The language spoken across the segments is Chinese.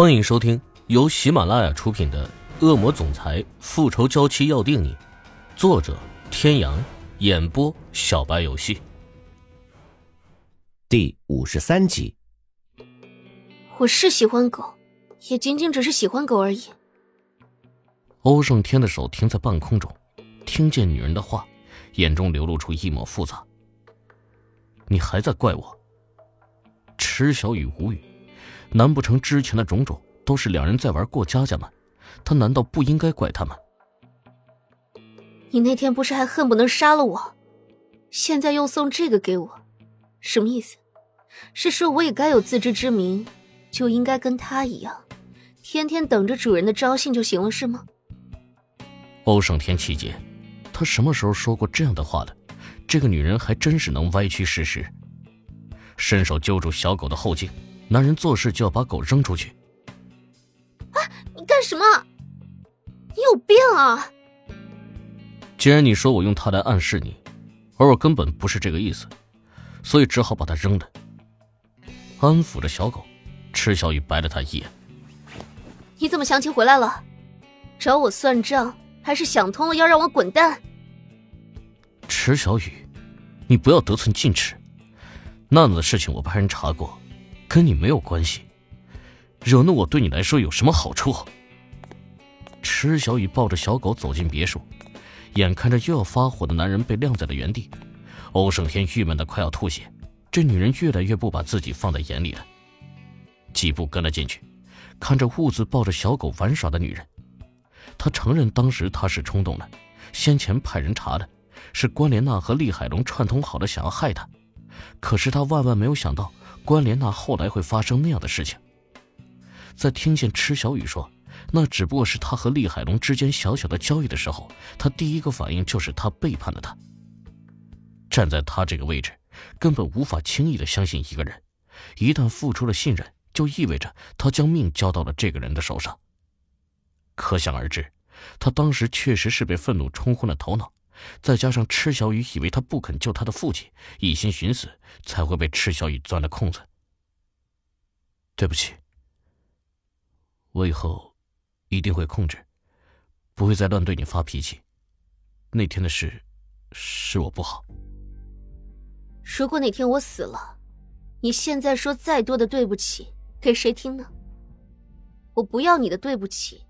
欢迎收听由喜马拉雅出品的《恶魔总裁复仇娇妻要定你》，作者：天阳，演播：小白游戏。第五十三集。我是喜欢狗，也仅仅只是喜欢狗而已。欧胜天的手停在半空中，听见女人的话，眼中流露出一抹复杂。你还在怪我？池小雨无语。难不成之前的种种都是两人在玩过家家吗？他难道不应该怪他吗？你那天不是还恨不能杀了我，现在又送这个给我，什么意思？是说我也该有自知之明，就应该跟他一样，天天等着主人的招信就行了，是吗？欧胜天气结，他什么时候说过这样的话了？这个女人还真是能歪曲事实。伸手揪住小狗的后颈。男人做事就要把狗扔出去。啊！你干什么？你有病啊！既然你说我用它来暗示你，而我根本不是这个意思，所以只好把它扔了。安抚着小狗，池小雨白了他一眼。你怎么想起回来了？找我算账，还是想通了要让我滚蛋？池小雨，你不要得寸进尺。娜娜的事情我派人查过。跟你没有关系，惹怒我对你来说有什么好处？池小雨抱着小狗走进别墅，眼看着又要发火的男人被晾在了原地，欧胜天郁闷的快要吐血。这女人越来越不把自己放在眼里了。几步跟了进去，看着兀自抱着小狗玩耍的女人，他承认当时他是冲动了，先前派人查的，是关莲娜和厉海龙串通好的，想要害他，可是他万万没有想到。关莲娜后来会发生那样的事情。在听见池小雨说那只不过是他和厉海龙之间小小的交易的时候，他第一个反应就是他背叛了他。站在他这个位置，根本无法轻易的相信一个人。一旦付出了信任，就意味着他将命交到了这个人的手上。可想而知，他当时确实是被愤怒冲昏了头脑。再加上池小雨以为他不肯救他的父亲，一心寻死，才会被池小雨钻了空子。对不起，我以后一定会控制，不会再乱对你发脾气。那天的事，是我不好。如果哪天我死了，你现在说再多的对不起给谁听呢？我不要你的对不起，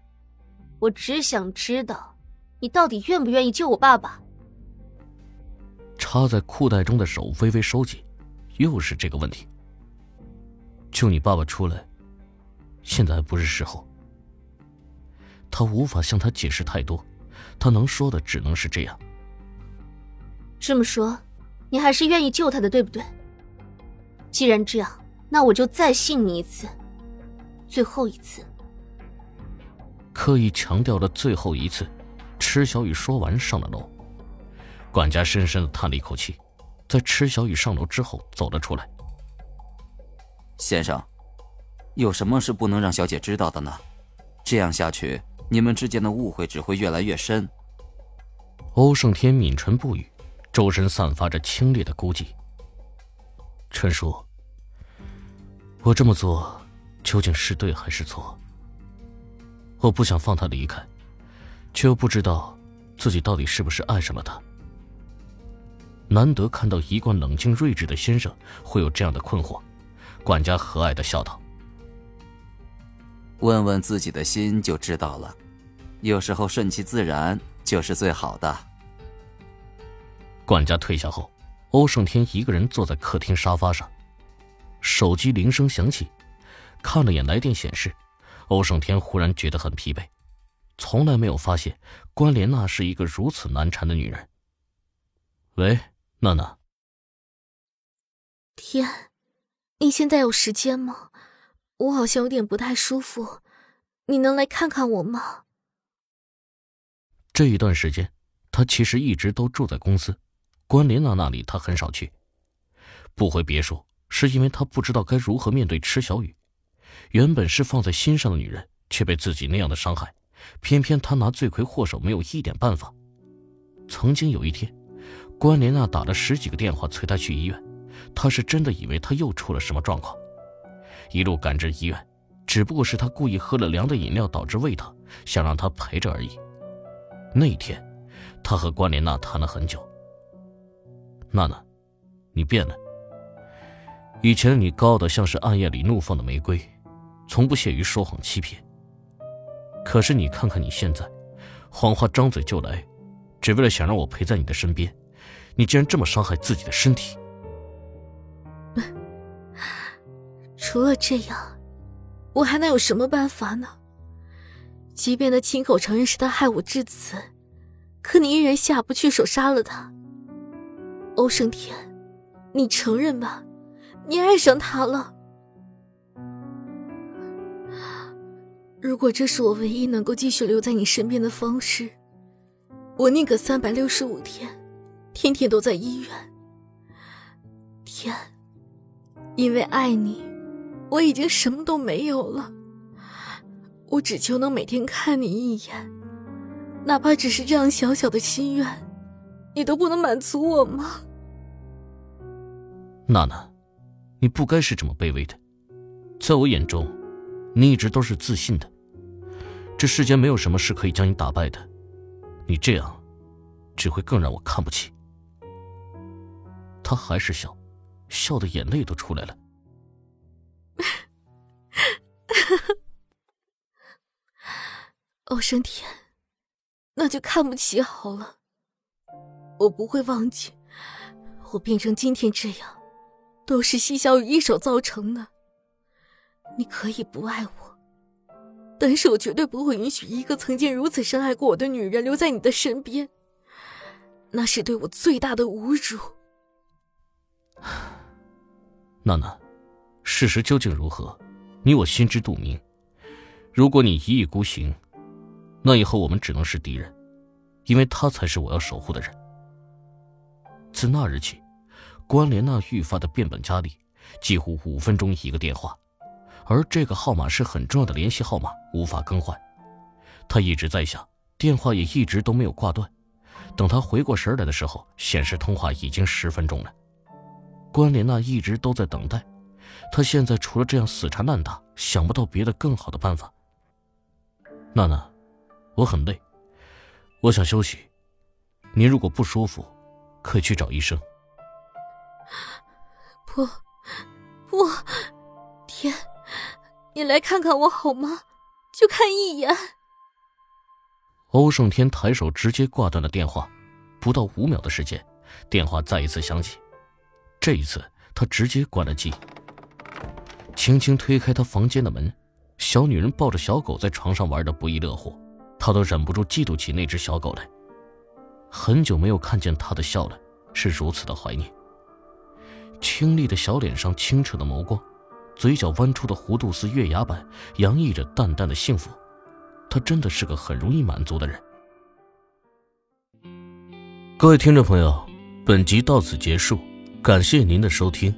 我只想知道。你到底愿不愿意救我爸爸？插在裤袋中的手微微收紧，又是这个问题。救你爸爸出来，现在还不是时候。他无法向他解释太多，他能说的只能是这样。这么说，你还是愿意救他的，对不对？既然这样，那我就再信你一次，最后一次。刻意强调了最后一次。池小雨说完，上了楼。管家深深的叹了一口气，在池小雨上楼之后走了出来。先生，有什么是不能让小姐知道的呢？这样下去，你们之间的误会只会越来越深。欧胜天抿唇不语，周身散发着清冽的孤寂。陈叔，我这么做究竟是对还是错？我不想放他离开。却又不知道自己到底是不是爱上了他。难得看到一贯冷静睿智的先生会有这样的困惑，管家和蔼的笑道：“问问自己的心就知道了，有时候顺其自然就是最好的。”管家退下后，欧胜天一个人坐在客厅沙发上，手机铃声响起，看了眼来电显示，欧胜天忽然觉得很疲惫。从来没有发现关莲娜是一个如此难缠的女人。喂，娜娜。天，你现在有时间吗？我好像有点不太舒服，你能来看看我吗？这一段时间，他其实一直都住在公司，关莲娜那里他很少去。不回别墅，是因为他不知道该如何面对池小雨。原本是放在心上的女人，却被自己那样的伤害。偏偏他拿罪魁祸首没有一点办法。曾经有一天，关莲娜打了十几个电话催他去医院，他是真的以为他又出了什么状况。一路赶至医院，只不过是他故意喝了凉的饮料导致胃疼，想让他陪着而已。那一天，他和关莲娜谈了很久。娜娜，你变了。以前你高傲的像是暗夜里怒放的玫瑰，从不屑于说谎欺骗。可是你看看你现在，谎话张嘴就来，只为了想让我陪在你的身边，你竟然这么伤害自己的身体。除了这样，我还能有什么办法呢？即便他亲口承认是他害我至此，可你依然下不去手杀了他。欧胜天，你承认吧？你爱上他了。如果这是我唯一能够继续留在你身边的方式，我宁可三百六十五天，天天都在医院。天，因为爱你，我已经什么都没有了。我只求能每天看你一眼，哪怕只是这样小小的心愿，你都不能满足我吗？娜娜。你不该是这么卑微的，在我眼中，你一直都是自信的。这世间没有什么是可以将你打败的，你这样，只会更让我看不起。他还是笑，笑的眼泪都出来了。欧胜天，那就看不起好了。我不会忘记，我变成今天这样。都是西小雨一手造成的。你可以不爱我，但是我绝对不会允许一个曾经如此深爱过我的女人留在你的身边。那是对我最大的侮辱。娜娜，事实究竟如何？你我心知肚明。如果你一意孤行，那以后我们只能是敌人，因为他才是我要守护的人。自那日起。关莲娜愈发的变本加厉，几乎五分钟一个电话，而这个号码是很重要的联系号码，无法更换。他一直在想，电话也一直都没有挂断。等他回过神来的时候，显示通话已经十分钟了。关莲娜一直都在等待，他现在除了这样死缠烂打，想不到别的更好的办法。娜娜，我很累，我想休息。您如果不舒服，可以去找医生。不，不，天，你来看看我好吗？就看一眼。欧胜天抬手直接挂断了电话，不到五秒的时间，电话再一次响起。这一次，他直接关了机，轻轻推开他房间的门。小女人抱着小狗在床上玩的不亦乐乎，他都忍不住嫉妒起那只小狗来。很久没有看见他的笑了，是如此的怀念。清丽的小脸上清澈的眸光，嘴角弯出的弧度似月牙般洋溢着淡淡的幸福。他真的是个很容易满足的人。各位听众朋友，本集到此结束，感谢您的收听。